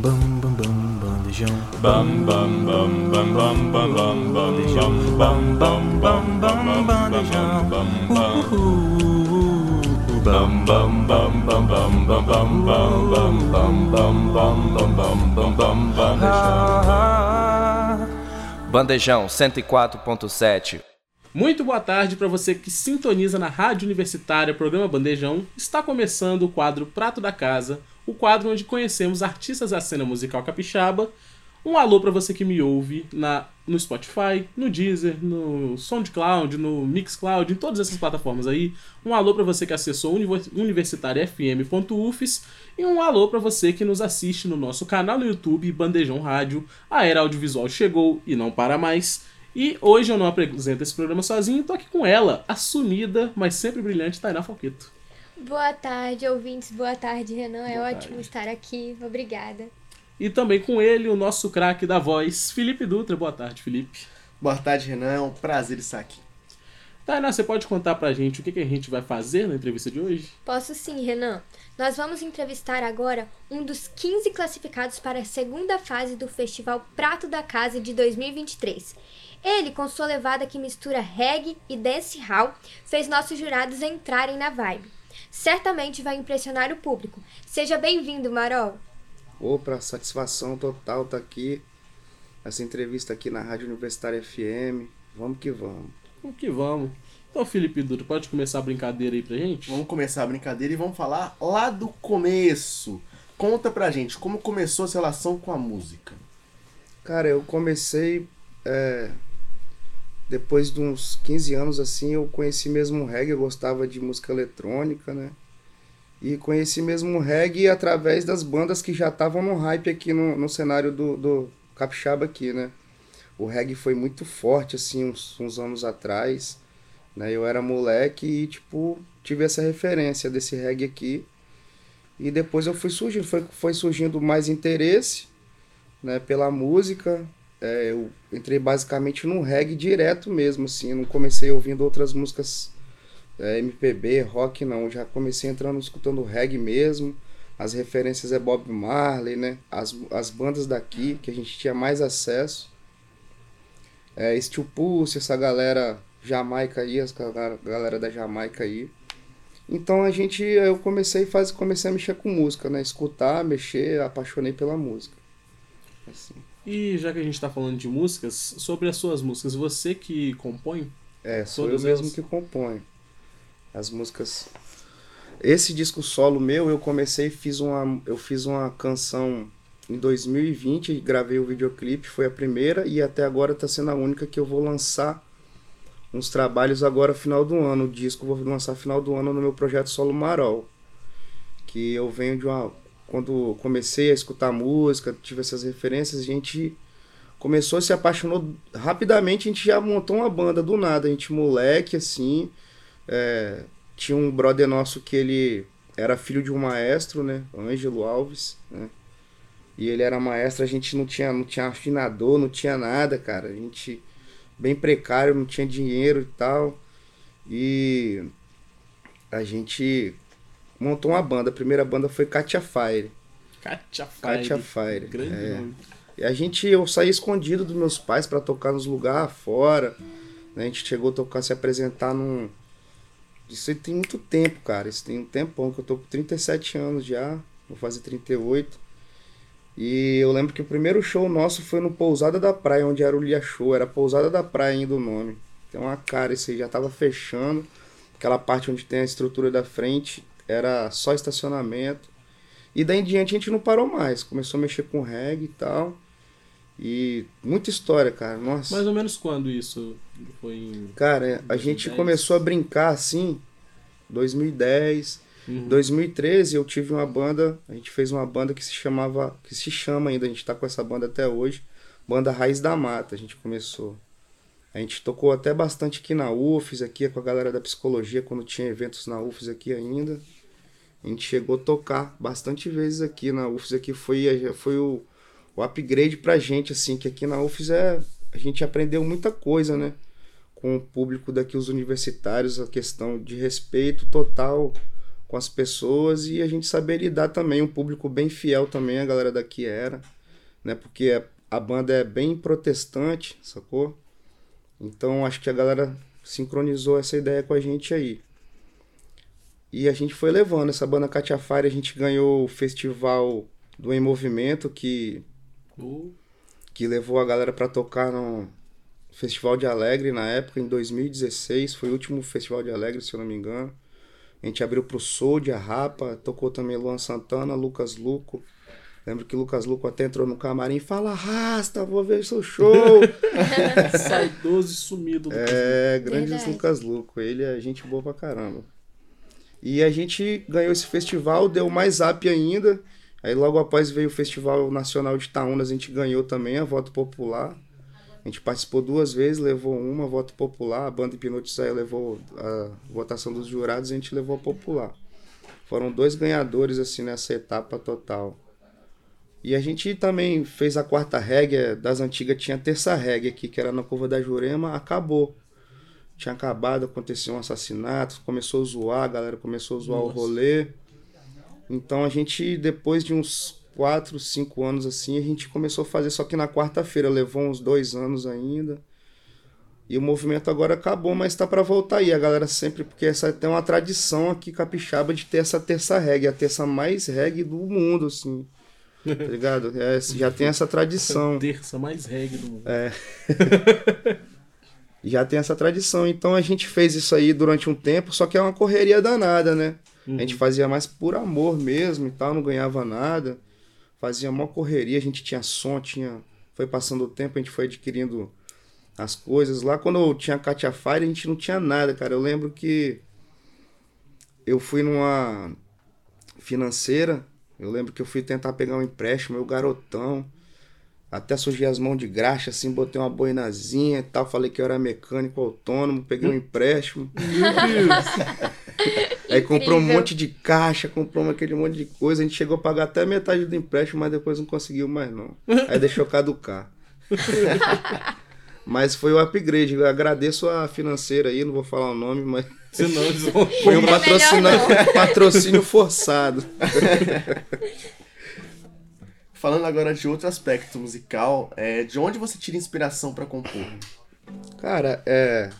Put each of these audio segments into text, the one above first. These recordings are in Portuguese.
Bam bam bam bandejão. Bam bam bam bam bam bam bam bandejão. Bam bam bam bam bandejão. Bam bam bam bam bam bam bam bam bam bam bam bam bam bam bam bandejão. Bandejão 104.7. Muito boa tarde para você que sintoniza na Rádio Universitária, programa Bandejão. Está começando o quadro Prato da Casa, o quadro onde conhecemos artistas da cena musical capixaba. Um alô para você que me ouve na, no Spotify, no Deezer, no SoundCloud, no Mixcloud, em todas essas plataformas aí. Um alô para você que acessou universitariafm.ufs e um alô para você que nos assiste no nosso canal no YouTube Bandejão Rádio. A era audiovisual chegou e não para mais. E hoje eu não apresento esse programa sozinho, tô aqui com ela, a sumida, mas sempre brilhante, Tainá Falqueto. Boa tarde, ouvintes. Boa tarde, Renan. é Boa ótimo tarde. estar aqui. Obrigada. E também com ele, o nosso craque da voz, Felipe Dutra. Boa tarde, Felipe. Boa tarde, Renan. É um prazer estar aqui. Tainá, você pode contar pra gente o que, que a gente vai fazer na entrevista de hoje? Posso sim, Renan. Nós vamos entrevistar agora um dos 15 classificados para a segunda fase do Festival Prato da Casa de 2023. Ele, com sua levada que mistura reggae e dancehall, fez nossos jurados entrarem na vibe. Certamente vai impressionar o público. Seja bem-vindo, Marol. Opa, satisfação total tá aqui. Essa entrevista aqui na Rádio Universitária FM. Vamos que vamos. Vamos que vamos. Então, Felipe Dutra, pode começar a brincadeira aí pra gente? Vamos começar a brincadeira e vamos falar lá do começo. Conta pra gente como começou a sua relação com a música. Cara, eu comecei. é, depois de uns 15 anos assim, eu conheci mesmo o reggae. Eu gostava de música eletrônica, né? E conheci mesmo o reggae através das bandas que já estavam no hype aqui no, no cenário do, do capixaba aqui, né? O reggae foi muito forte, assim, uns, uns anos atrás. Né? Eu era moleque e, tipo, tive essa referência desse reggae aqui. E depois eu fui surgindo, foi, foi surgindo mais interesse, né, pela música. É, eu entrei basicamente no reggae direto mesmo, assim. Não comecei ouvindo outras músicas é, MPB, rock, não. Já comecei entrando escutando reggae mesmo. As referências é Bob Marley, né? As, as bandas daqui que a gente tinha mais acesso. É, Steel Pulse, essa galera Jamaica aí, galera, galera da Jamaica aí. Então a gente, eu comecei faz, comecei a mexer com música, né? Escutar, mexer, apaixonei pela música. Assim. E já que a gente tá falando de músicas, sobre as suas músicas, você que compõe? É, sou eu mesmo que componho as músicas. Esse disco solo meu, eu comecei, fiz uma, eu fiz uma canção em 2020, e gravei o videoclipe, foi a primeira e até agora tá sendo a única que eu vou lançar uns trabalhos agora final do ano. O disco vou lançar final do ano no meu projeto Solo Marol. Que eu venho de uma quando comecei a escutar música, tive essas referências, a gente começou, se apaixonou rapidamente, a gente já montou uma banda do nada, a gente moleque assim, é, tinha um brother nosso que ele era filho de um maestro, né, Ângelo Alves, né, e ele era maestro, a gente não tinha, não tinha afinador, não tinha nada, cara, a gente bem precário, não tinha dinheiro e tal, e a gente montou uma banda, a primeira banda foi Katia Fire, Katia Fire. Katia Fire, Grande é. nome. e a gente, eu saí escondido dos meus pais pra tocar nos lugares fora. né? A gente chegou a tocar, se apresentar num. Isso aí tem muito tempo, cara. Isso tem um tempão, que eu tô com 37 anos já. Vou fazer 38. E eu lembro que o primeiro show nosso foi no Pousada da Praia, onde era o Lia Show. Era Pousada da Praia ainda o nome. Tem uma cara, isso aí já tava fechando. Aquela parte onde tem a estrutura da frente era só estacionamento. E daí em diante a gente não parou mais. Começou a mexer com reggae e tal. E muita história, cara. Nossa. Mais ou menos quando isso foi em... Cara, a gente 2010. começou a brincar assim, 2010, Uhum. 2013 eu tive uma banda, a gente fez uma banda que se chamava, que se chama ainda, a gente tá com essa banda até hoje, banda Raiz da Mata, a gente começou. A gente tocou até bastante aqui na UFES, aqui com a galera da psicologia, quando tinha eventos na UFES aqui ainda. A gente chegou a tocar bastante vezes aqui na UFES, aqui foi, foi o, o upgrade pra gente, assim, que aqui na UFES é, a gente aprendeu muita coisa, né? Com o público daqui, os universitários, a questão de respeito total com as pessoas e a gente saber lidar também, um público bem fiel também, a galera daqui era, né? Porque a banda é bem protestante, sacou? Então acho que a galera sincronizou essa ideia com a gente aí. E a gente foi levando essa banda Katia Fire, a gente ganhou o festival do Em Movimento, que, Uh, que levou a galera pra tocar no Festival de Alegre na época, em 2016. Foi o último Festival de Alegre, se eu não me engano. A gente abriu pro Soul de Arrapa, tocou também Luan Santana, Lucas Luco. Lembro que Lucas Luco até entrou no camarim e fala, Rasta, vou ver seu show. saudoso e sumido. Lucas. É, grande Verdade. Lucas Luco. Ele é gente boa pra caramba. E a gente ganhou esse festival, deu mais up ainda. Aí logo após veio o Festival Nacional de Itaúnas, a gente ganhou também a voto popular. A gente participou duas vezes, levou uma voto popular, a banda Hipnotizaia levou a votação dos jurados e a gente levou a popular. Foram dois ganhadores assim nessa etapa total. E a gente também fez a quarta regra das antigas, tinha a terça regra aqui, que era na curva da Jurema, acabou. Tinha acabado, aconteceu um assassinato, começou a zoar, a galera começou a zoar o Nossa. rolê. Então a gente, depois de uns 4, 5 anos assim, a gente começou a fazer, só que na quarta-feira, levou uns dois anos ainda. E o movimento agora acabou, mas tá para voltar aí. A galera sempre, porque essa tem uma tradição aqui capixaba de ter essa terça reggae, a terça mais reggae do mundo, assim. Tá ligado? É, já tem essa tradição. Terça mais reggae do mundo. É. Já tem essa tradição. Então a gente fez isso aí durante um tempo, só que é uma correria danada, né? A gente fazia mais por amor mesmo e tal, não ganhava nada. Fazia uma correria, a gente tinha som, tinha. Foi passando o tempo, a gente foi adquirindo as coisas. Lá quando eu tinha Katia Fire, a gente não tinha nada, cara. Eu lembro que eu fui numa financeira, eu lembro que eu fui tentar pegar um empréstimo, meu garotão. Até sujei as mãos de graxa, assim, botei uma boinazinha e tal. Falei que eu era mecânico autônomo, peguei um empréstimo. Aí comprou um monte de caixa, comprou aquele monte de coisa. A gente chegou a pagar até metade do empréstimo, mas depois não conseguiu mais, não. Aí deixou caducar. mas foi o upgrade. Eu agradeço a financeira aí, não vou falar o nome, mas Senão eles vão. foi um É patrocínio, patrocínio forçado. Falando agora de outro aspecto musical, é, de onde você tira inspiração pra compor? Cara, é.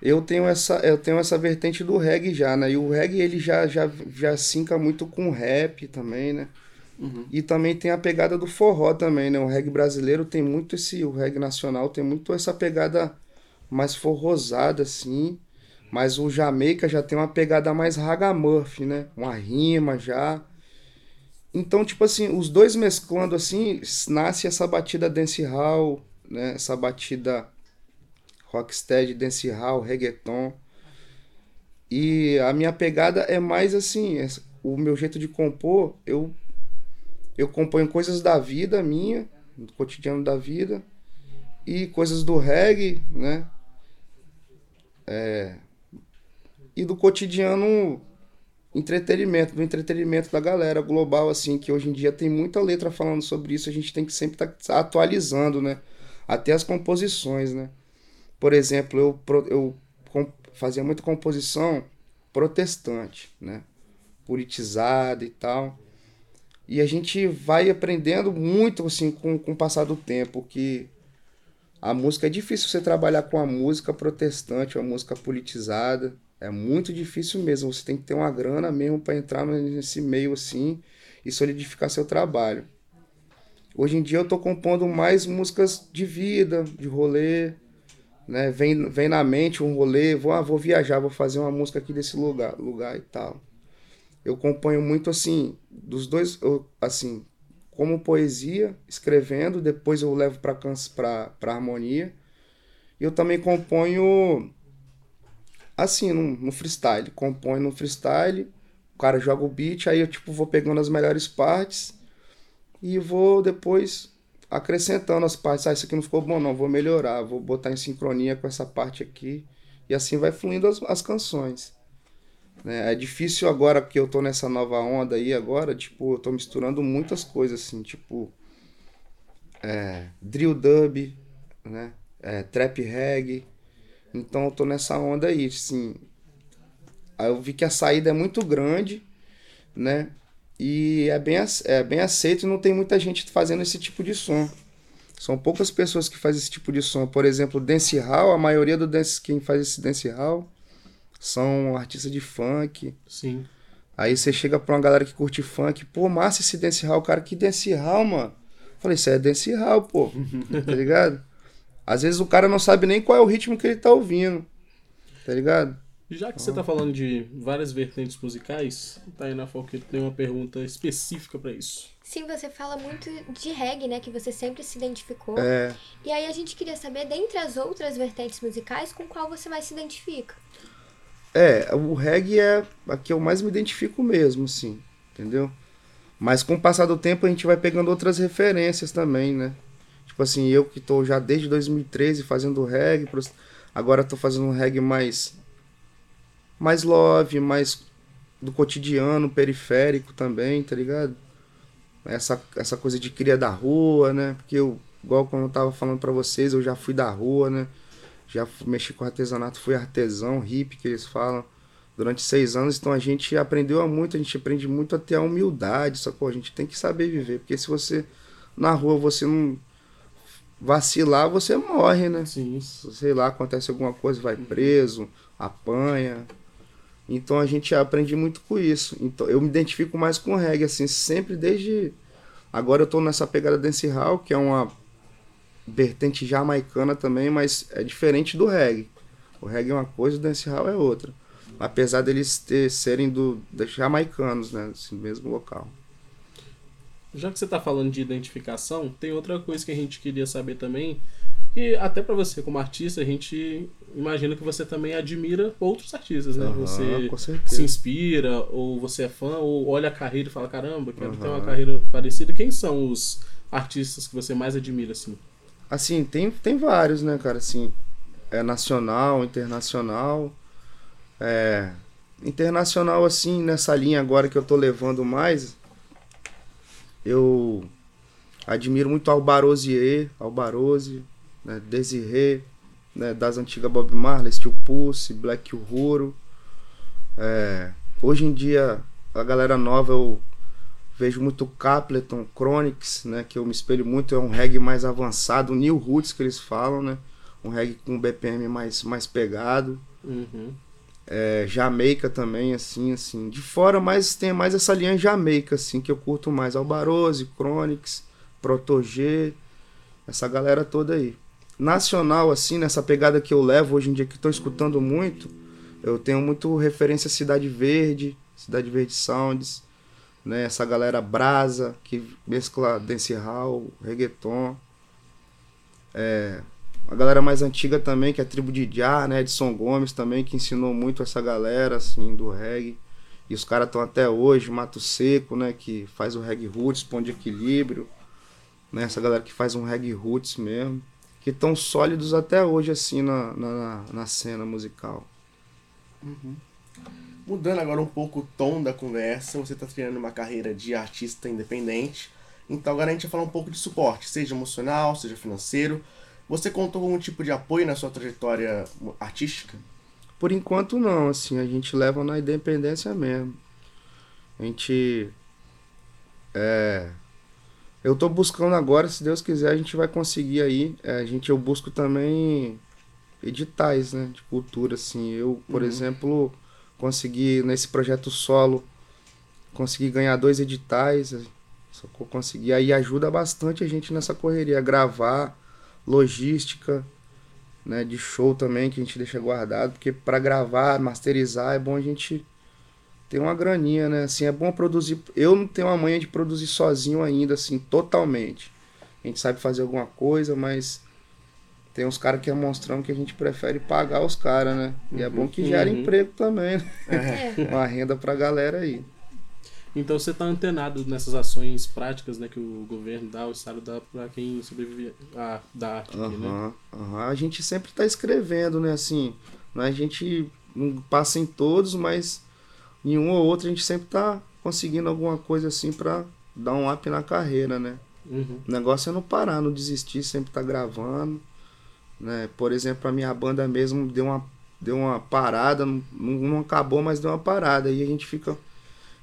Eu tenho essa, eu tenho essa vertente do reggae já, né? E o reggae ele já já já sinca muito com rap também, né? E também tem a pegada do forró também, né? O reggae brasileiro tem muito esse, o reggae nacional tem muito essa pegada mais forrosada assim, mas o Jamaica já tem uma pegada mais ragamuffin, né? Uma rima já. Então, tipo assim, os dois mesclando assim, nasce essa batida dancehall, né? Essa batida rocksteady, dancehall, reggaeton. E a minha pegada é mais assim, essa- o meu jeito de compor, eu eu componho coisas da vida minha, do cotidiano da vida e coisas do reggae, né? É, e do cotidiano entretenimento, do entretenimento da galera global, assim, que hoje em dia tem muita letra falando sobre isso, a gente tem que sempre estar atualizando, né? Até as composições, né? Por exemplo, eu, eu fazia muita composição protestante, né? Politizada e tal. E a gente vai aprendendo muito, assim, com, com o passar do tempo, que a música é difícil você trabalhar com a música protestante, uma música politizada. É muito difícil mesmo. Você tem que ter uma grana mesmo para entrar nesse meio assim e solidificar seu trabalho. Hoje em dia eu tô compondo mais músicas de vida, de rolê, né? Vem, vem na mente um rolê, vou, ah, vou viajar, vou fazer uma música aqui desse lugar, lugar e tal. Eu componho muito assim, dos dois, eu, assim, como poesia, escrevendo, depois eu levo para para harmonia. Eu também componho assim, no, no freestyle, componho no freestyle, o cara joga o beat, aí eu tipo vou pegando as melhores partes e vou depois acrescentando as partes. Ah, isso aqui não ficou bom não, vou melhorar, vou botar em sincronia com essa parte aqui. E assim vai fluindo as, as canções. né? É difícil agora que eu tô nessa nova onda aí agora, tipo, eu tô misturando muitas coisas assim, tipo é, drill dub, né? É, trap reggae. Então eu tô nessa onda aí, assim. Aí eu vi que a saída é muito grande, né? E é bem, é bem aceito e não tem muita gente fazendo esse tipo de som. São poucas pessoas que fazem esse tipo de som. Por exemplo, dance hall, a maioria do dance, quem faz esse dance hall são artistas de funk. Sim. Aí você chega pra uma galera que curte funk, pô, massa esse dance hall, cara, que dance hall, mano. Falei, isso é dance hall, pô, tá ligado? Às vezes o cara não sabe nem qual é o ritmo que ele tá ouvindo, tá ligado? Já que você tá falando de várias vertentes musicais, Tainá Falqueiro tem uma pergunta específica pra isso. Sim, você fala muito de reggae, né? Que você sempre se identificou. É, E aí a gente queria saber, dentre as outras vertentes musicais, com qual você mais se identifica. é, o reggae é a que eu mais me identifico mesmo, assim, entendeu? Mas com o passar do tempo a gente vai pegando outras referências também, né? Tipo assim, eu que tô já desde 2013 fazendo reggae, agora tô fazendo um reggae mais mais love, mais do cotidiano, periférico também, tá ligado? Essa, essa coisa de cria da rua, né? Porque eu, igual como eu tava falando pra vocês, eu já fui da rua, né? Já mexi com artesanato, fui artesão, hippie, que eles falam, durante seis anos. Então a gente aprendeu muito, a gente aprende muito a ter a humildade, sacou? A gente tem que saber viver, porque se você, na rua, você não vacilar, você morre, né? Sim. sei lá, acontece alguma coisa, vai preso, apanha. Então a gente aprende muito com isso. Então eu me identifico mais com o reggae, assim, sempre desde. Agora eu tô nessa pegada dance hall, que é uma vertente jamaicana também, mas é diferente do reggae. O reggae é uma coisa, o dance hall é outra. Apesar deles ter, serem do, dos jamaicanos, né? Assim, mesmo local. Já que você tá falando de identificação, tem outra coisa que a gente queria saber também. E até pra você, como artista, a gente imagina que você também admira outros artistas, né? Aham, você se inspira, ou você é fã, ou olha a carreira e fala: caramba, quero ter uma carreira parecida. Quem são os artistas que você mais admira, assim? Assim, tem, tem vários, né, cara? Assim, é nacional, internacional. É, internacional, assim, nessa linha agora que eu tô levando mais, eu admiro muito Albarosier, Albarose, né, Desirê, né, das antigas Bob Marley, Steel Pulse, Black Uhuru. É, hoje em dia, a galera nova eu vejo muito Capleton, Chronix, né, que eu me espelho muito, é um reggae mais avançado, New Roots que eles falam, né, um reggae com BPM mais, mais pegado. Uhum. É, Jamaica também, assim, assim. De fora, mas tem mais essa linha Jamaica, assim, que eu curto mais. Albarose, Chronix, Protogê, essa galera toda aí. Nacional, assim, nessa pegada que eu levo hoje em dia, que estou escutando muito, eu tenho muito referência a Cidade Verde, Cidade Verde Sounds, né? Essa galera brasa, que mescla dancehall, reggaeton. É, a galera mais antiga também, que é a tribo de Jah, né? Edson Gomes também, que ensinou muito essa galera, assim, do reggae. E os caras estão até hoje, Mato Seco, né? Que faz o reggae roots, Pão de Equilíbrio. Né? Essa galera que faz um reggae roots mesmo. Que estão sólidos até hoje, assim, na, na, na cena musical. Mudando agora um pouco o tom da conversa, você está trilhando uma carreira de artista independente. Então agora a gente vai falar um pouco de suporte, seja emocional, seja financeiro. Você contou com algum tipo de apoio na sua trajetória artística? Por enquanto não, assim, a gente leva na independência mesmo. A gente. É. Eu tô buscando agora, se Deus quiser, a gente vai conseguir aí. É, a gente, eu busco também editais, né? De cultura, assim. Eu, por exemplo, consegui nesse projeto solo, consegui ganhar dois editais. Só consegui. Aí ajuda bastante a gente nessa correria. Gravar, logística, né, de show também que a gente deixa guardado, porque para gravar, masterizar é bom a gente ter uma graninha, né? Assim, é bom produzir. Eu não tenho a manha de produzir sozinho ainda, assim, totalmente. A gente sabe fazer alguma coisa, mas tem uns caras que demonstram que a gente prefere pagar os caras, né? E é bom que gera Uhum. emprego também, né? É. Uma renda pra galera aí. Então você tá antenado nessas ações práticas né, que o governo dá, o Estado dá pra quem sobrevive a, da arte, aqui, né? Aham. A gente sempre tá escrevendo, né? Assim, não é a gente não passa em todos, mas em um ou outro a gente sempre tá conseguindo alguma coisa assim pra dar um up na carreira, né? Uhum. O negócio é não parar, não desistir, sempre tá gravando, né? Por exemplo, a minha banda mesmo deu uma deu uma parada, não, não acabou, mas deu uma parada. Aí a gente fica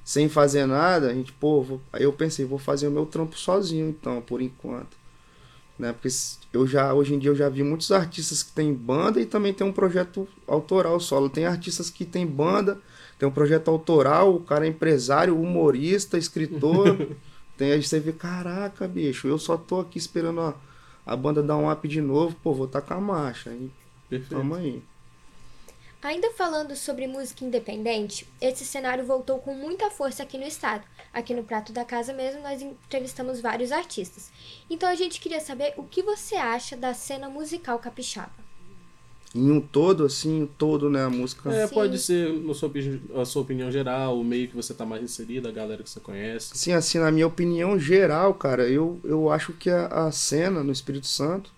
sem fazer nada, a gente, pô, vou... aí eu pensei, vou fazer o meu trampo sozinho então, por enquanto. Né? Porque eu já, hoje em dia eu já vi muitos artistas que têm banda e também tem um projeto autoral solo. Tem artistas que têm banda, tem um projeto autoral, o cara é empresário, humorista, escritor. tem aí você vê, caraca, bicho, eu só tô aqui esperando a, a banda dar um up de novo, pô, vou tacar a marcha. Aí, Perfeito. tamo aí. Ainda falando sobre música independente, esse cenário voltou com muita força aqui no estado. Aqui no Prato da Casa mesmo, nós entrevistamos vários artistas. Então a gente queria saber o que você acha da cena musical capixaba. Em um todo, assim, um todo, né, a música. É, Sim. pode ser na sua, a sua opinião geral, o meio que você tá mais inserido, a galera que você conhece. Sim, assim, na minha opinião geral, cara, eu, eu acho que a, a cena no Espírito Santo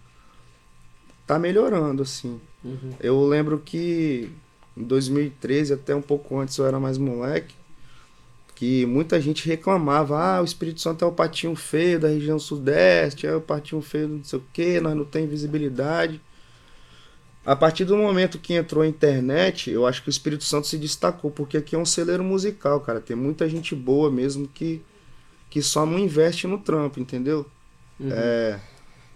tá melhorando, assim. Uhum. Eu lembro que em 2013, até um pouco antes eu era mais moleque, que muita gente reclamava, ah, o Espírito Santo é o patinho feio da região sudeste, é o patinho feio do não sei o que, nós não tem visibilidade. A partir do momento que entrou a internet, eu acho que o Espírito Santo se destacou, porque aqui é um celeiro musical, cara. Tem muita gente boa mesmo que, que só não investe no trampo, entendeu? Uhum. É,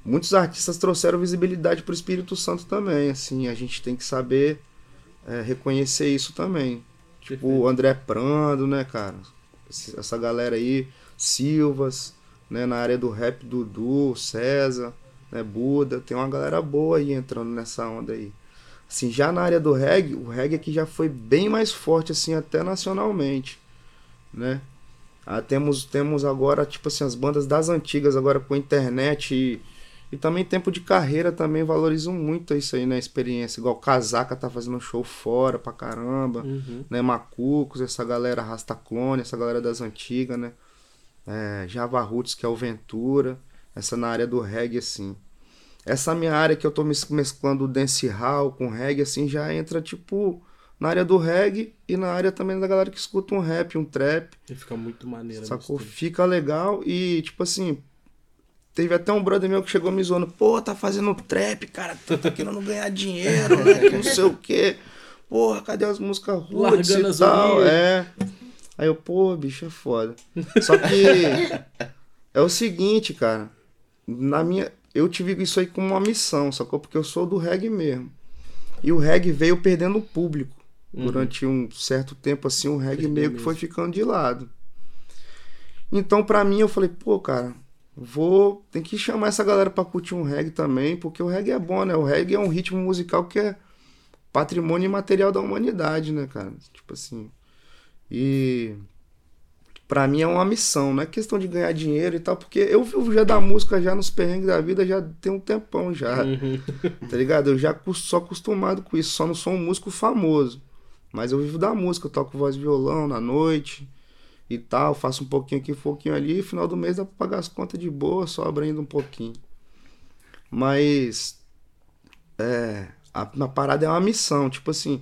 muitos artistas trouxeram visibilidade pro Espírito Santo também, assim, a gente tem que saber é, reconhecer isso também. Tipo, o André Prando, né, cara? Essa galera aí, Silvas, né, na área do rap, Dudu, César, né, Buda, tem uma galera boa aí entrando nessa onda aí. Assim, já na área do reggae, o reggae aqui já foi bem mais forte, assim, até nacionalmente, né? Ah, temos, temos agora, tipo assim, as bandas das antigas, agora com internet e, e também tempo de carreira também valorizam muito isso aí, né? Experiência. Igual Casaca tá fazendo show fora pra caramba, Uhum. né? Macucos, essa galera Rasta Clone, essa galera das antigas, né? É, Java Roots, que é o Ventura, essa na área do reggae, assim. Essa minha área que eu tô mes- mesclando o dancehall com reggae, assim, já entra, tipo, na área do reggae e na área também da galera que escuta um rap, um trap. E fica muito maneiro. Sacou? Fica legal e, tipo assim, teve até um brother meu que chegou me zoando, pô, tá fazendo trap, cara, tá querendo ganhar dinheiro, né? que não sei o quê. Porra, cadê as músicas Largando e tal? É. Aí eu, pô, bicho, é foda. Só que é o seguinte, cara, na minha, eu tive isso aí como uma missão, sacou? Porque eu sou do reggae mesmo. E o reggae veio perdendo o público. Durante um certo tempo, assim, o reggae meio que foi ficando de lado. Então, pra mim, eu falei, pô, cara, vou. Tem que chamar essa galera pra curtir um reggae também, porque o reggae é bom, né? O reggae é um ritmo musical que é patrimônio imaterial da humanidade, né, cara? Tipo assim. E. Pra mim é uma missão, não é questão de ganhar dinheiro e tal, porque eu vivo já da música já nos perrengues da vida já tem um tempão já, Uhum. tá ligado? Eu já sou acostumado com isso, só não sou um músico famoso. Mas eu vivo da música, eu toco voz e violão na noite e tal, faço um pouquinho aqui, um pouquinho ali, e final do mês dá pra pagar as contas de boa, sobra ainda um pouquinho. Mas é, a, parada é uma missão, tipo assim,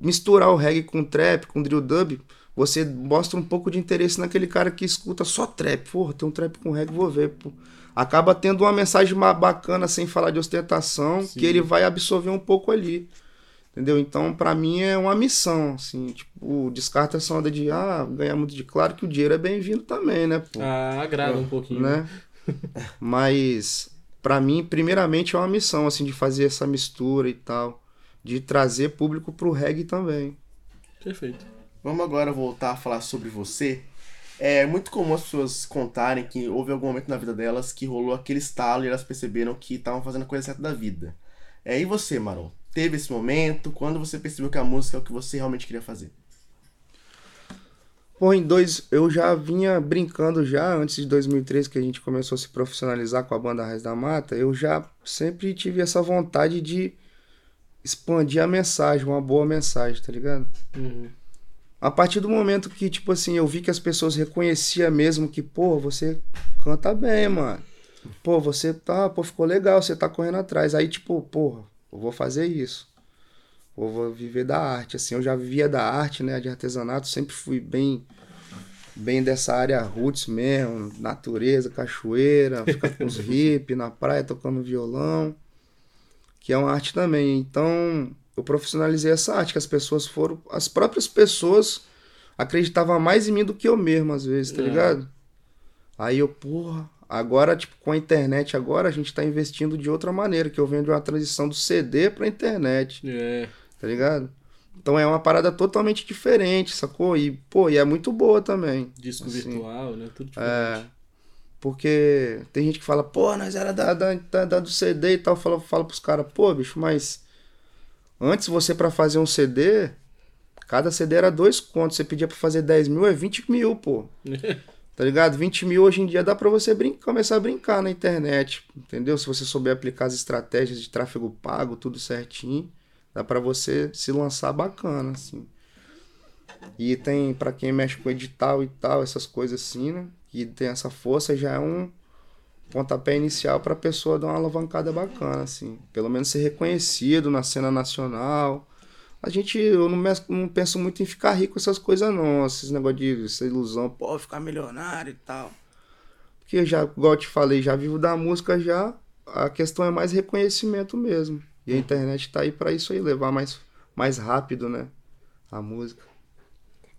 misturar o reggae com trap, com drill dub, você mostra um pouco de interesse naquele cara que escuta só trap. Porra, tem um trap com reggae, vou ver, pô. Acaba tendo uma mensagem bacana sem falar de ostentação, Sim. que ele vai absorver um pouco ali. Entendeu? Então, pra mim é uma missão, assim, tipo, descarta essa onda de ah, ganhar muito de claro que o dinheiro é bem-vindo também, né, pô? Ah, agrada um pouquinho. né? Mas pra mim, primeiramente é uma missão assim de fazer essa mistura e tal, de trazer público pro reggae também. Perfeito. Vamos agora voltar a falar sobre você. É muito comum as pessoas contarem que houve algum momento na vida delas que rolou aquele estalo e elas perceberam que estavam fazendo a coisa certa da vida. É, e você, Marol? Teve esse momento? Quando você percebeu que a música é o que você realmente queria fazer? Pô, em dois, eu já vinha brincando já antes de 2013 que a gente começou a se profissionalizar com a banda Raiz da Mata, eu já sempre tive essa vontade de expandir a mensagem, uma boa mensagem, tá ligado? Uhum. A partir do momento que, tipo assim, eu vi que as pessoas reconheciam mesmo que, pô, você canta bem, mano. Pô, você tá, pô, ficou legal, você tá correndo atrás. Aí, tipo, porra, eu vou fazer isso. Eu vou viver da arte, assim. Eu já vivia da arte, né, de artesanato, sempre fui bem bem dessa área roots mesmo, natureza, cachoeira, ficar com os hippies na praia tocando violão, que é uma arte também. Então, eu profissionalizei essa arte, que as pessoas foram. As próprias pessoas acreditavam mais em mim do que eu mesmo, às vezes, tá É. ligado? Aí eu, porra, agora, tipo, com a internet, agora a gente tá investindo de outra maneira, que eu venho de uma transição do CD pra internet, É. tá ligado? Então é uma parada totalmente diferente, sacou? E, pô, e é muito boa também. Disco Assim, virtual, né? Tudo É. diferente. Porque tem gente que fala, pô, nós era da, da, da, da do CD e tal. Fala, fala pros caras, pô, bicho, mas antes você pra fazer um CD, cada CD era dois contos. Você pedia pra fazer 10 mil, é 20 mil, pô. Tá ligado? 20 mil hoje em dia dá pra você começar a brincar na internet, entendeu? Se você souber aplicar as estratégias de tráfego pago, tudo certinho, dá pra você se lançar bacana, assim. E tem pra quem mexe com edital e tal, essas coisas assim, né? Que tem essa força, já é um pontapé inicial pra pessoa dar uma alavancada bacana, assim. Pelo menos ser reconhecido na cena nacional. A gente, eu não, não penso muito em ficar rico com essas coisas, não. Esses negócios de essa ilusão, pô, ficar milionário e tal. Porque já, igual eu te falei, já vivo da música já. A questão é mais reconhecimento mesmo. E a internet tá aí pra isso aí, levar mais, mais rápido, né? A música.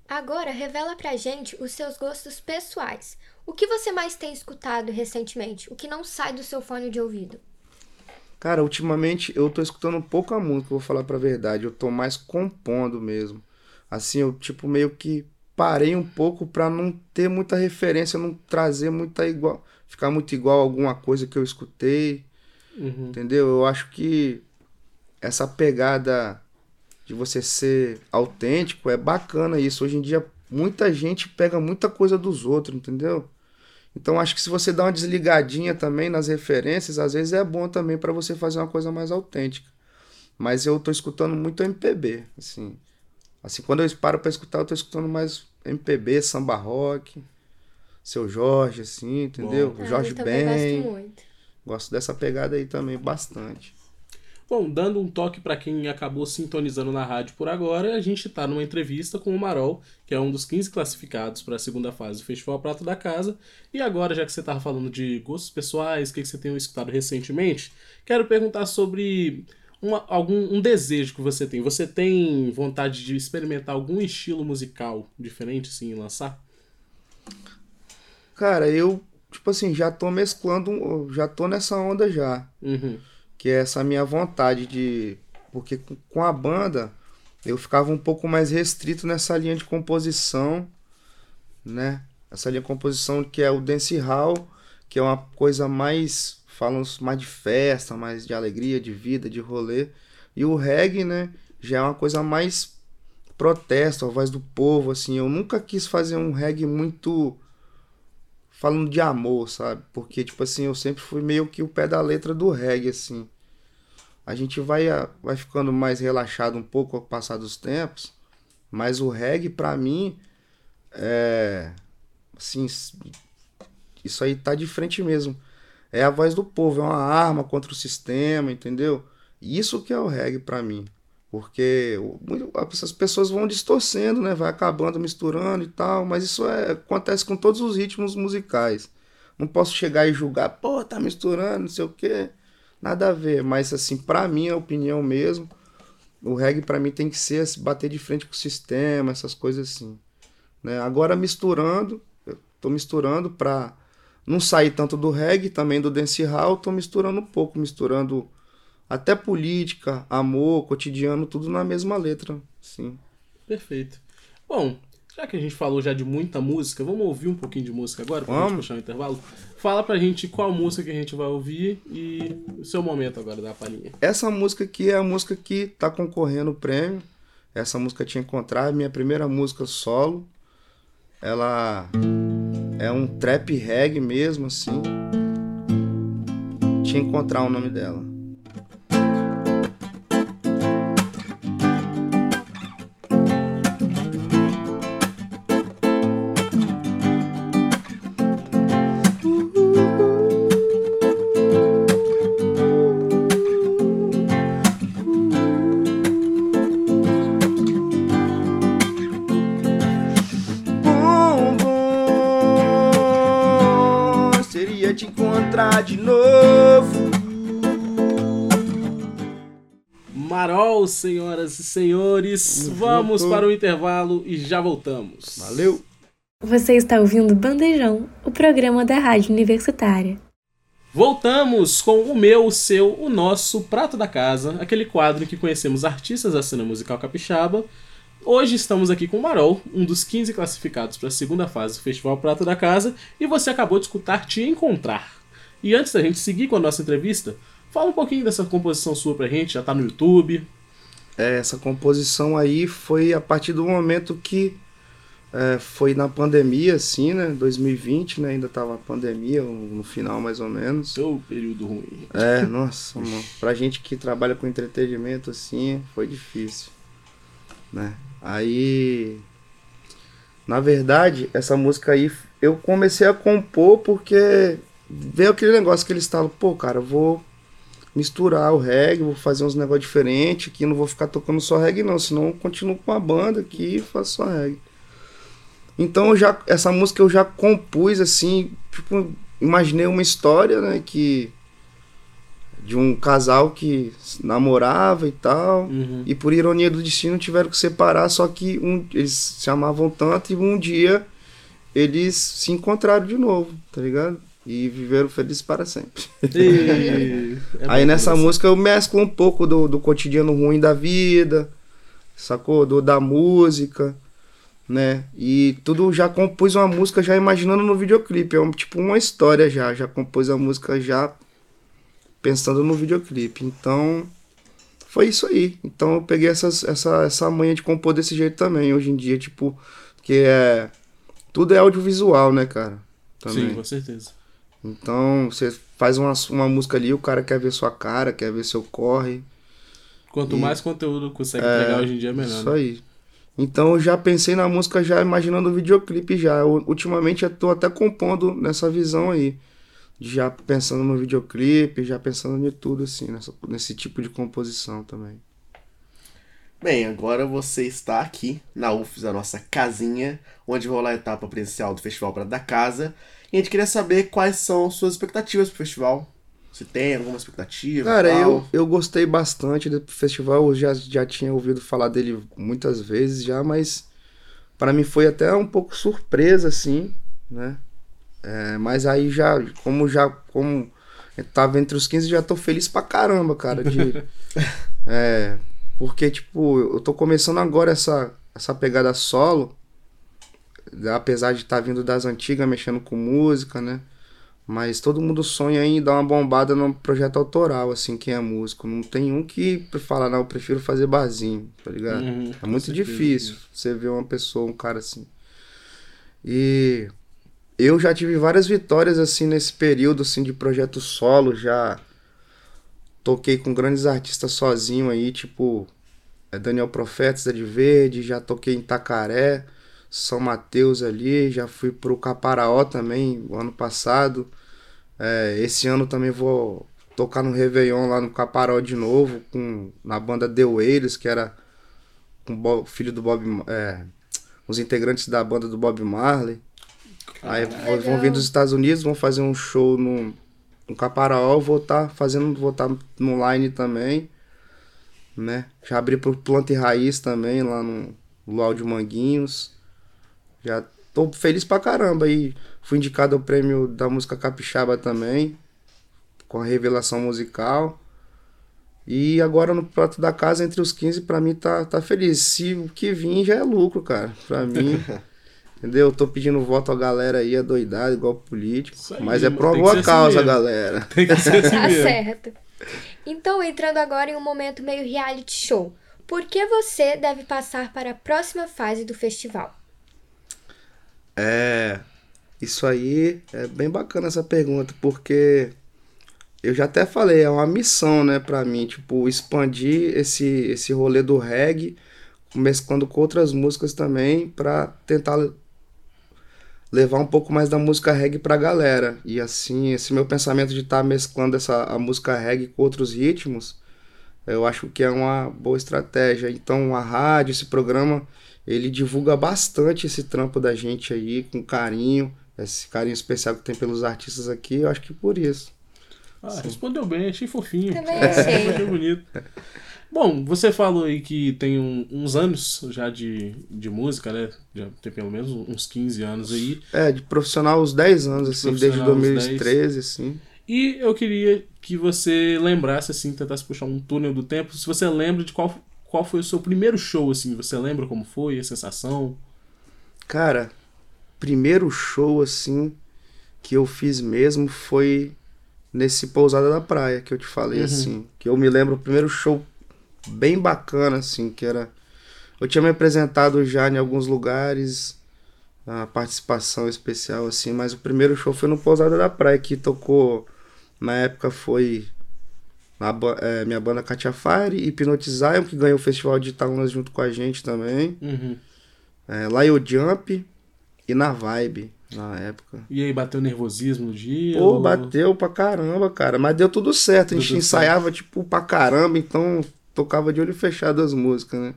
Agora, revela pra gente os seus gostos pessoais. O que você mais tem escutado recentemente? O que não sai do seu fone de ouvido? Cara, ultimamente eu tô escutando pouca música, vou falar pra verdade. Eu tô mais compondo mesmo. Assim, eu tipo meio que parei um pouco pra não ter muita referência, não trazer muita igual, ficar muito igual a alguma coisa que eu escutei, Uhum. entendeu? Eu acho que essa pegada de você ser autêntico é bacana isso. Hoje em dia muita gente pega muita coisa dos outros, entendeu? Então acho que se você dá uma desligadinha também nas referências, às vezes é bom também pra você fazer uma coisa mais autêntica. Mas eu tô escutando muito MPB, assim. Assim, quando eu paro pra escutar, eu tô escutando mais MPB, samba rock, seu Jorge, assim, entendeu? Bom. Ah, Jorge eu Ben. gosto muito. Gosto dessa pegada aí também bastante. Bom, dando um toque pra quem acabou sintonizando na rádio por agora, a gente tá numa entrevista com o Marol, que é um dos 15 classificados para a segunda fase do Festival Prato da Casa. E agora, já que você tava falando de gostos pessoais, o que, que você tem escutado recentemente, quero perguntar sobre uma- algum um desejo que você tem. Você tem vontade de experimentar algum estilo musical diferente, assim, lançar? Cara, eu, tipo assim, já tô mesclando, já tô nessa onda já. Uhum. Que é essa minha vontade de. Porque com- a banda eu ficava um pouco mais restrito nessa linha de composição, né? Essa linha de composição que é o dance hall, que é uma coisa mais. falam mais de festa, mais de alegria, de vida, de rolê. E o reggae, né? Já é uma coisa mais protesto, a voz do povo, assim. Eu nunca quis fazer um reggae muito falando de amor, sabe? Porque, tipo assim, eu sempre fui meio que o pé da letra do reggae, assim. A gente vai, a- vai ficando mais relaxado um pouco ao passar dos tempos, mas o reggae, pra mim, é. Assim, isso aí tá de frente mesmo. É a voz do povo, é uma arma contra o sistema, entendeu? Isso que é o reggae pra mim. Porque essas pessoas vão distorcendo, né? Vai acabando, misturando e tal. Mas isso é, acontece com todos os ritmos musicais. Não posso chegar e julgar, pô, tá misturando, não sei o quê. Nada a ver. Mas, assim, pra mim, a opinião mesmo, o reggae pra mim tem que ser assim, bater de frente com o sistema, essas coisas assim. Né? Agora misturando, eu tô misturando pra não sair tanto do reggae, também do dancehall, tô misturando um pouco, misturando até política, amor, cotidiano, tudo na mesma letra, sim. Perfeito. Bom, já que a gente falou já de muita música, vamos ouvir um pouquinho de música agora pra gente Vamos. puxar um intervalo? Fala pra gente qual música que a gente vai ouvir e o seu momento agora da palhinha. Essa música aqui é a música que tá concorrendo o prêmio. Essa música Te Encontrar, minha primeira música solo. Ela é um trap reggae mesmo, assim. Te Encontrar o nome dela. Senhoras e senhores. Vamos junto. para o intervalo e já voltamos. Valeu! Você está ouvindo Bandejão, o programa da Rádio Universitária. Voltamos com o meu, o seu, o nosso Prato da Casa, aquele quadro em que conhecemos artistas da cena musical capixaba. Hoje estamos aqui com o Marol, um dos 15 classificados para a segunda fase do Festival Prato da Casa, e você acabou de escutar Te Encontrar. E antes da gente seguir com a nossa entrevista, fala um pouquinho dessa composição sua pra gente, já tá no YouTube. É, essa composição aí foi a partir do momento que é, foi na pandemia, assim, né? 2020, né? Ainda tava a pandemia, no final mais ou menos. Seu período ruim. É, nossa, mano. Pra gente que trabalha com entretenimento, assim, foi difícil, né? Aí, na verdade, essa música aí, eu comecei a compor porque veio aquele negócio que eles estavam, pô, cara, eu vou misturar o reggae, vou fazer uns negócios diferentes aqui, não vou ficar tocando só reggae não, senão eu continuo com a banda aqui e faço só reggae. Então já essa música eu já compus assim, tipo, imaginei uma história, né, que de um casal que namorava e tal, Uhum. e por ironia do destino tiveram que separar, só que um, eles se amavam tanto e um dia eles se encontraram de novo, tá ligado? E viveram felizes para sempre. E... é Aí nessa música eu mesclo um pouco do, do cotidiano ruim da vida, sacou? Do, da música, né? E tudo já compus uma música já imaginando no videoclipe. É um, tipo uma história já. Já compus a música já pensando no videoclipe. Então foi isso aí. Então eu peguei essas, essa, essa manha de compor desse jeito também. Hoje em dia, tipo, que é. Tudo é audiovisual, né, cara? Sim, com certeza. Então, você faz uma, uma música ali, o cara quer ver sua cara, quer ver seu corre. Quanto E- mais conteúdo consegue entregar hoje em dia, melhor. Isso né? aí. Então, eu já pensei na música, já imaginando o videoclipe já. Eu, ultimamente, eu tô até compondo nessa visão aí. Já pensando no videoclipe, já pensando em tudo, assim, nessa, nesse tipo de composição também. Bem, agora você está aqui na UFES, a nossa casinha, onde vai rolar a etapa presencial do Festival Prato da Casa. E a gente queria saber quais são suas expectativas pro festival. Se tem alguma expectativa. Cara, tal. eu, eu gostei bastante do festival, eu já, já tinha ouvido falar dele muitas vezes já, mas para mim foi até um pouco surpresa, assim, né? É, mas aí já, como já, como eu tava entre os 15, já tô feliz pra caramba, cara, de... é, porque, tipo, eu tô começando agora essa, essa pegada solo, apesar de estar tá vindo das antigas, mexendo com música, né? Mas todo mundo sonha em dar uma bombada no projeto autoral, assim, quem é músico. Não tem um que fala, não, eu prefiro fazer barzinho, tá ligado? Uhum, é muito certeza. difícil você ver uma pessoa, um cara assim. E eu já tive várias vitórias, assim, nesse período, assim, de projeto solo. Já toquei com grandes artistas sozinho aí, tipo é, Daniel Profeta, Zé de Verde. Já toquei em Tacaré, São Mateus ali. Já fui pro Caparaó também, o ano passado. É, esse ano também vou tocar no Réveillon lá no Caparaó de novo, com, na banda The Wailers, que era com o filho do Bob, é, os integrantes da banda do Bob Marley. Aí vão- vão vir dos Estados Unidos, vão fazer um show no, no Caparaó, vou estar fazendo, vou estar no line também, né? Já abri pro Planta e Raiz também, lá no Luau de Manguinhos. Já tô feliz pra caramba e fui indicado ao prêmio da música capixaba também, com a revelação musical. E agora no prato da casa, entre os 15, pra mim tá, tá feliz. Se o que vir já é lucro, cara. Pra mim. entendeu? Eu tô pedindo voto à galera aí, adoidado, igual político. Aí, mas é por boa assim causa, mesmo. galera. Tem que ser assim Tá certo. Então, entrando agora em um momento meio reality show. Por que você deve passar para a próxima fase do festival? É. Isso aí é bem bacana essa pergunta, porque eu já até falei, é uma missão, né, pra mim, tipo, expandir esse, esse rolê do reggae, mesclando com outras músicas também, pra tentar le- levar um pouco mais da música reggae pra galera. E assim, esse meu pensamento de estar mesclando essa, a música reggae com outros ritmos, eu acho que é uma boa estratégia. Então, a rádio, esse programa, ele divulga bastante esse trampo da gente aí, com carinho, esse carinho especial que tem pelos artistas aqui, eu acho que por isso. Ah, respondeu bem, achei fofinho. Também achei. achei bonito. Bom, você falou aí que tem um- uns anos já de, de música, né? Já tem pelo menos uns 15 anos aí. É, de profissional uns 10 anos, assim, desde profissional uns 2013, assim. E eu queria que você lembrasse, assim, tentasse puxar um túnel do tempo. Se você lembra de qual, qual foi o seu primeiro show, assim, você lembra como foi, a sensação? Cara, primeiro show, assim, que eu fiz mesmo foi nesse Pousada da Praia, que eu te falei, Uhum. assim. Que eu me lembro, o primeiro show bem bacana, assim, que era... Eu tinha me apresentado já em alguns lugares, a participação especial, assim, mas o primeiro show foi no Pousada da Praia, que tocou... Na época foi a é, minha banda Katia Fire, Hipnotizion, que ganhou o Festival de Itaúnas junto com a gente também. Uhum. É, Lio Jump e na Vibe, na época. E aí, bateu nervosismo no dia? Pô, ou- bateu pra caramba, cara. Mas deu tudo certo. A gente ensaiava, tipo, pra caramba, então tocava de olho fechado as músicas, né?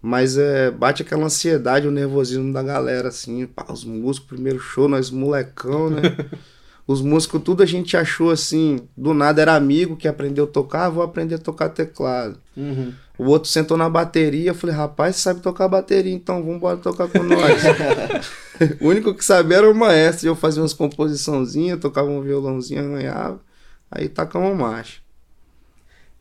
Mas é, bate aquela ansiedade, o nervosismo da galera, assim. Pá, os músicos, primeiro show, nós molecão, né? Os músicos, tudo a gente achou assim, do nada era amigo que aprendeu a tocar, ah, vou aprender a tocar teclado. Uhum. O outro sentou na bateria, eu falei, rapaz, você sabe tocar bateria, então vamos embora tocar com nós. o único que sabia era o maestro, eu fazia umas composiçãozinhas, tocava um violãozinho, arranhava, aí tacamos marcha.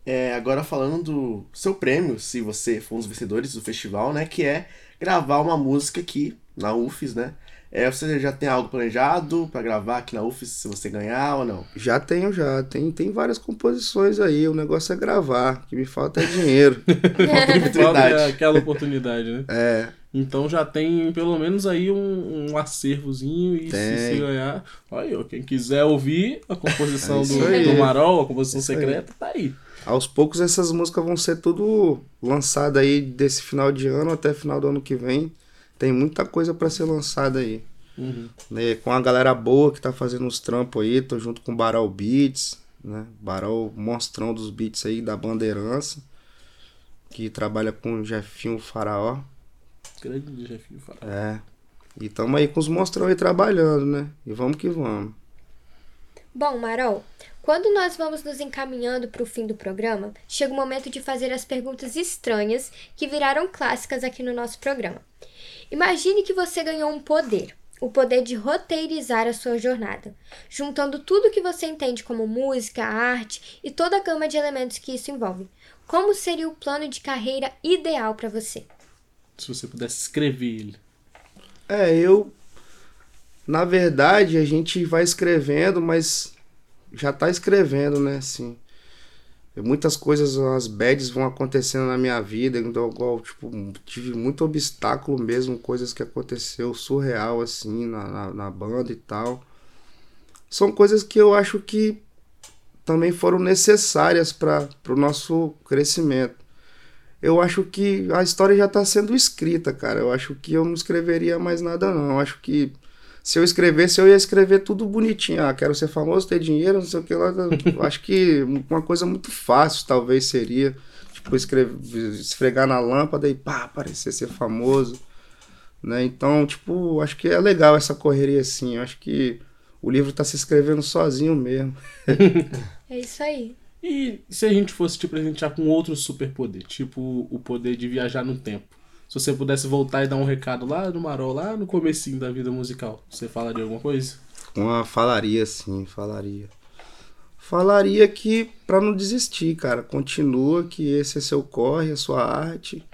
É, agora falando do seu prêmio, se você for um dos vencedores do festival, né? Que é gravar uma música aqui na UFES, né? É, você já tem algo planejado pra gravar aqui na UFES, se você ganhar ou não? Já tenho, já, tem, tem várias composições aí, o negócio é gravar, o que me falta é dinheiro. Falta Oportunidade. aquela oportunidade, né? é, Então já tem pelo menos aí um, um acervozinho e se, Tem. se ganhar. Olha, ó, quem quiser ouvir a composição É do, aí. do Marol, a composição aí. secreta, tá aí. aos poucos essas músicas vão ser tudo lançadas aí desse final de ano até final do ano que vem. Tem muita coisa pra ser lançada aí. Uhum. né, com a galera boa que tá fazendo os trampos aí, tô junto com o Baral Beats, né? Baral monstrão dos beats aí da Bandeirança, que trabalha com o Jefinho Faraó. Grande Jefinho fala. É. E tamo aí com os monstrão aí trabalhando, né? E vamos que vamos. Bom, Marol, quando nós vamos nos encaminhando para o fim do programa, chega o momento de fazer as perguntas estranhas que viraram clássicas aqui no nosso programa. Imagine que você ganhou um poder, o poder de roteirizar a sua jornada, juntando tudo que você entende como música, arte e toda a gama de elementos que isso envolve. Como seria o plano de carreira ideal para você? Se você pudesse escrever ele. É, eu. Na verdade, a gente vai escrevendo, mas já tá escrevendo, né? Assim. Muitas coisas, as bads vão acontecendo na minha vida, então, tipo, tive muito obstáculo mesmo, coisas que aconteceu surreal, assim, na, na, na banda e tal. São coisas que eu acho que também foram necessárias para o nosso crescimento. Eu acho que a história já está sendo escrita, cara. Eu acho que eu não escreveria mais nada, não. Eu acho que se eu escrevesse, eu ia escrever tudo bonitinho. Ah, quero ser famoso, ter dinheiro, não sei o que lá. Acho que uma coisa muito fácil, talvez, seria. Tipo, escrever, esfregar na lâmpada e pá, parecer ser famoso. Né? Então, tipo, acho que é legal essa correria assim. Acho que o livro tá se escrevendo sozinho mesmo. É isso aí. E se a gente fosse te presentear com outro superpoder, tipo o poder de viajar no tempo? Se você pudesse voltar e dar um recado lá no Marol, lá no comecinho da vida musical, você falaria alguma coisa? Uma falaria, sim, falaria. Falaria que pra não desistir, cara. Continua, que esse é seu corre, a sua arte.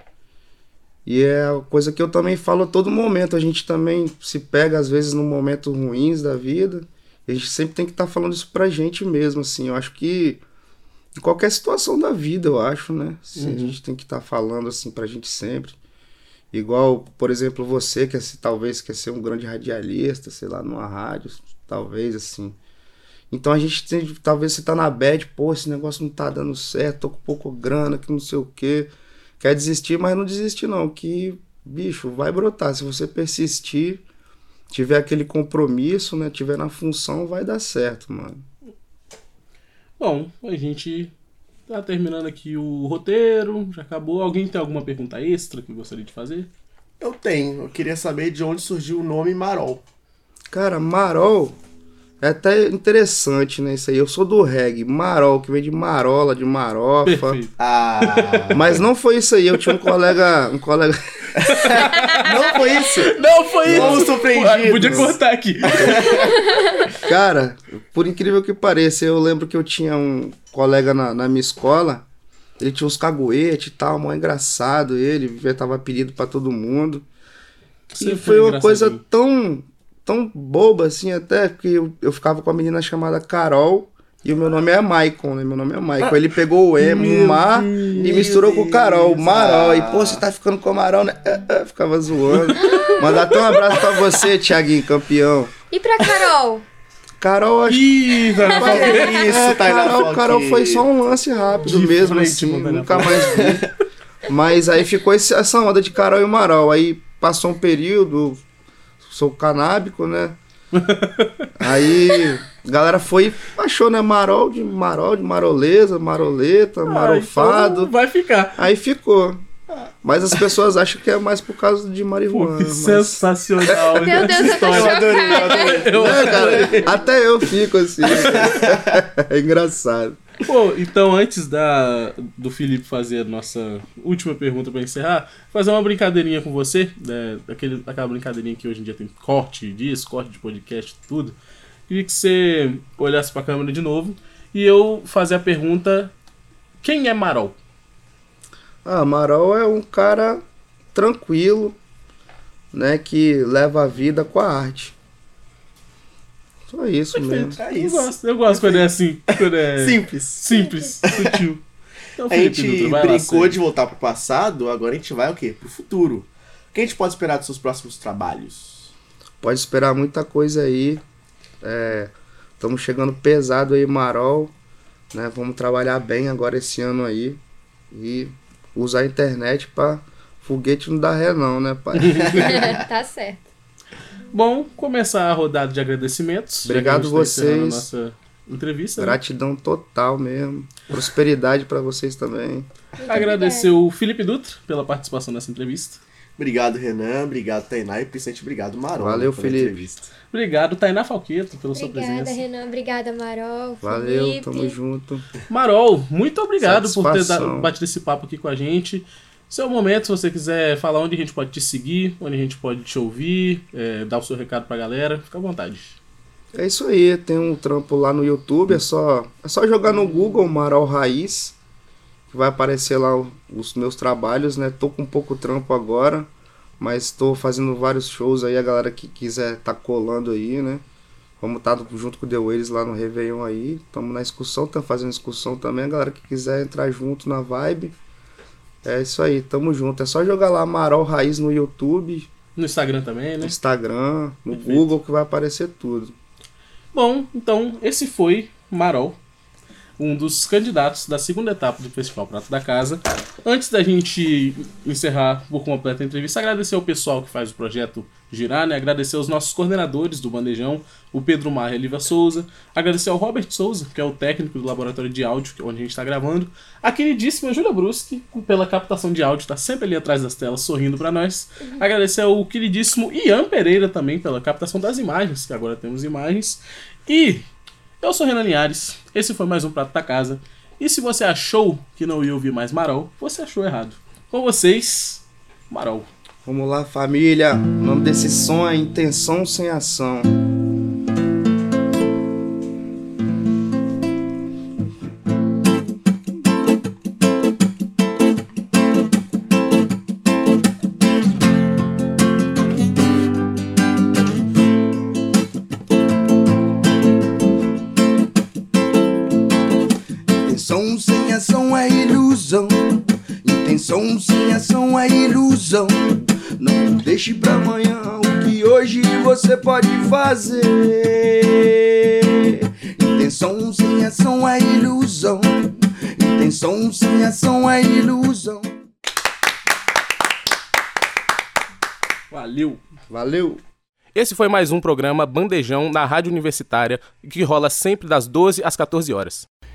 E é a coisa que eu também falo a todo momento. A gente também se pega, às vezes, num momentos ruins da vida. E a gente sempre tem que estar falando isso pra gente mesmo, assim. Eu acho que em qualquer situação da vida, eu acho, né? Se A gente tem que estar falando assim pra gente sempre. Igual, por exemplo, você que talvez quer ser um grande radialista, sei lá, numa rádio, talvez assim. Então a gente tem, talvez você tá na bad, pô, esse negócio não tá dando certo, tô com pouco grana, que não sei o quê. Quer desistir, mas não desiste não, que, bicho, vai brotar. Se você persistir, tiver aquele compromisso, né, tiver na função, vai dar certo, mano. Bom, a gente tá terminando aqui o roteiro, já acabou. Alguém tem alguma pergunta extra que gostaria de fazer? Eu tenho. Eu queria saber de onde surgiu o nome Marol. Cara, Marol É até interessante, né? Isso aí. Eu sou do reggae, marol, que vem de marola, de marofa. Perfeito. Ah, Mas não foi isso aí. Eu tinha um colega. Um colega. não foi isso? Não foi Fomos isso! surpreendidos. Podia cortar aqui. Cara, por incrível que pareça, eu lembro que eu tinha um colega na, na minha escola. Ele tinha uns caguetes e tal, mó engraçado. Ele inventava apelido pra todo mundo. Sempre e foi uma engraçadinho. coisa tão, tão boba assim, até que eu, eu ficava com a menina chamada Carol. E o meu nome é Maicon, né? Meu nome é Maicon. Ele pegou o M, o Mar e misturou com o Carol, Deus. Marol. E, Ah. pô, você tá ficando com o Marol, né? É, é, ficava zoando. Mandar até um abraço pra você, Thiaguinho, campeão. E pra Carol? Carol, acho Que Falqueira. isso, é, Tainá Carol. Carol foi só um lance rápido De mesmo, frente, assim, nunca mais vi. Mas aí ficou essa onda de Carol e Marol. Aí passou um período, sou canábico, né? Aí a galera foi e achou, né? Marol de Marol, de maroleza, maroleta, Ah, marofado. então vai ficar. Aí ficou. Mas as pessoas acham que é mais por causa de Pô, marihuana. que mas- sensacional. Meu essa Deus, eu tô história. chocada. Eu É, adorei. cara, até eu fico assim. é engraçado. Pô, então antes da, do Felipe fazer a nossa última pergunta pra encerrar, fazer uma brincadeirinha com você, né, daquele, daquela brincadeirinha que hoje em dia tem corte disso, corte de podcast, tudo. Queria que você olhasse pra câmera de novo e eu fazer a pergunta: quem é Marol? Ah, Marol é um cara tranquilo, né? Que leva a vida com a arte. Só isso mesmo. É Eu isso. gosto, eu gosto quando é assim, quando é Simples. simples, sutil. Então, A Felipe gente Dutra, lá, brincou segue. de voltar pro passado, agora a gente vai o quê? Pro futuro. O que a gente pode esperar dos seus próximos trabalhos? Pode esperar muita coisa aí. Estamos chegando pesado aí, Marol. Né? Vamos trabalhar bem agora esse ano aí. E usar a internet pra foguete não dar ré não, né, pai? tá certo. Bom, começar a rodada de agradecimentos. Obrigado tá vocês. nossa entrevista. né? Gratidão total mesmo. Prosperidade pra vocês também. Muito Agradecer o Felipe Dutra pela participação nessa entrevista. Obrigado, Renan. Obrigado, Tainá. E principalmente obrigado, Marol. Valeu, pela Felipe. entrevista. Obrigado, Tainá Falqueto, pela sua Obrigada, presença. Renan. Obrigada, Marol. Valeu, Felipe. tamo junto. Marol, muito obrigado por ter batido esse papo aqui com a gente. Seu momento, se você quiser falar onde a gente pode te seguir, onde a gente pode te ouvir, é, dar o seu recado pra galera, fica à vontade. É isso aí, tem um trampo lá no YouTube, é só, é só jogar no Google Marol Raiz, que vai aparecer lá os meus trabalhos, né? Tô com pouco trampo agora, mas tô fazendo vários shows aí, a galera que quiser tá colando aí, né? Vamos estar junto com o The Waves lá no Réveillon aí, estamos na excursão, estamos fazendo excursão também, a galera que quiser entrar junto na vibe, é isso aí, tamo junto. É só jogar lá Marol Raiz no YouTube, No Instagram também, no né? Instagram, no Perfeito. Google, que vai aparecer tudo. Bom, então esse foi Marol, um dos candidatos da segunda etapa do Festival Prato da Casa. Antes da gente encerrar por completo a entrevista, agradecer ao pessoal que faz o projeto girar, né? Agradecer aos nossos coordenadores do Bandejão, o Pedro Marra e a Lívia Souza. Agradecer ao Robert Souza, que é o técnico do laboratório de áudio, onde a gente está gravando. A queridíssima Júlia Bruschi, pela captação de áudio, está sempre ali atrás das telas sorrindo para nós. Agradecer ao queridíssimo Ian Pereira também pela captação das imagens, que agora temos imagens. E eu sou Renan Linhares, esse foi mais um Prato da Casa. E se você achou que não ia ouvir mais Marol, você achou errado. Com vocês, Marol. Vamos lá, família. O nome desse som é Intenção Sem Ação. Fazer. Intenção sem ação é ilusão. Intenção sem ação é ilusão. Valeu! Valeu! Esse foi mais um programa Bandejão na Rádio Universitária, que rola sempre das 12 às 14 horas.